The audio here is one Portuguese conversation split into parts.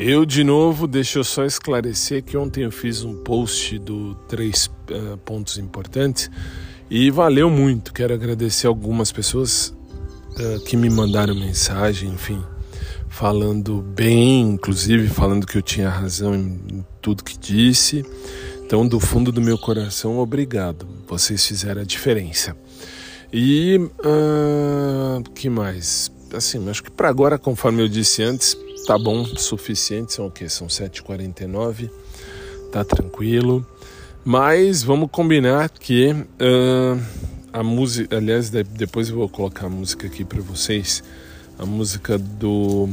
Eu, de novo, deixa eu só esclarecer que ontem eu fiz um post do três uh, pontos importantes e valeu muito. Quero agradecer algumas pessoas uh, que me mandaram mensagem, enfim, falando bem, inclusive falando que eu tinha razão em tudo que disse. Então, do fundo do meu coração, obrigado. Vocês fizeram a diferença. E uh, que mais? Assim, acho que para agora, conforme eu disse antes, tá bom, suficiente, são o que? São 7h49, tá tranquilo. Mas vamos combinar que uh, a música, aliás, depois eu vou colocar a música aqui para vocês, a música do.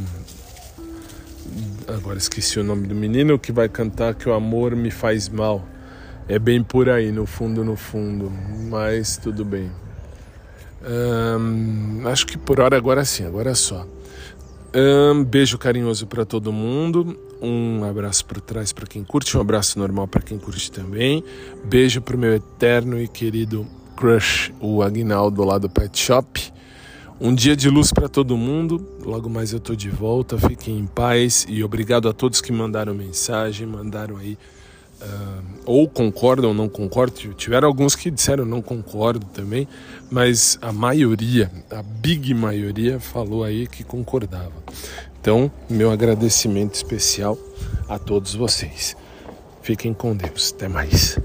Agora esqueci o nome do menino que vai cantar que o amor me faz mal. É bem por aí, no fundo, no fundo, mas tudo bem. Um, acho que por hora agora sim, agora é só. Um beijo carinhoso para todo mundo. Um abraço por trás para quem curte, um abraço normal para quem curte também. Beijo pro meu eterno e querido crush, o Agnaldo lá do Pet Shop. Um dia de luz para todo mundo. Logo mais eu tô de volta. Fiquem em paz e obrigado a todos que mandaram mensagem, mandaram aí Uh, ou concordam ou não concordam. Tiveram alguns que disseram não concordo também, mas a maioria, a big maioria, falou aí que concordava. Então, meu agradecimento especial a todos vocês. Fiquem com Deus. Até mais.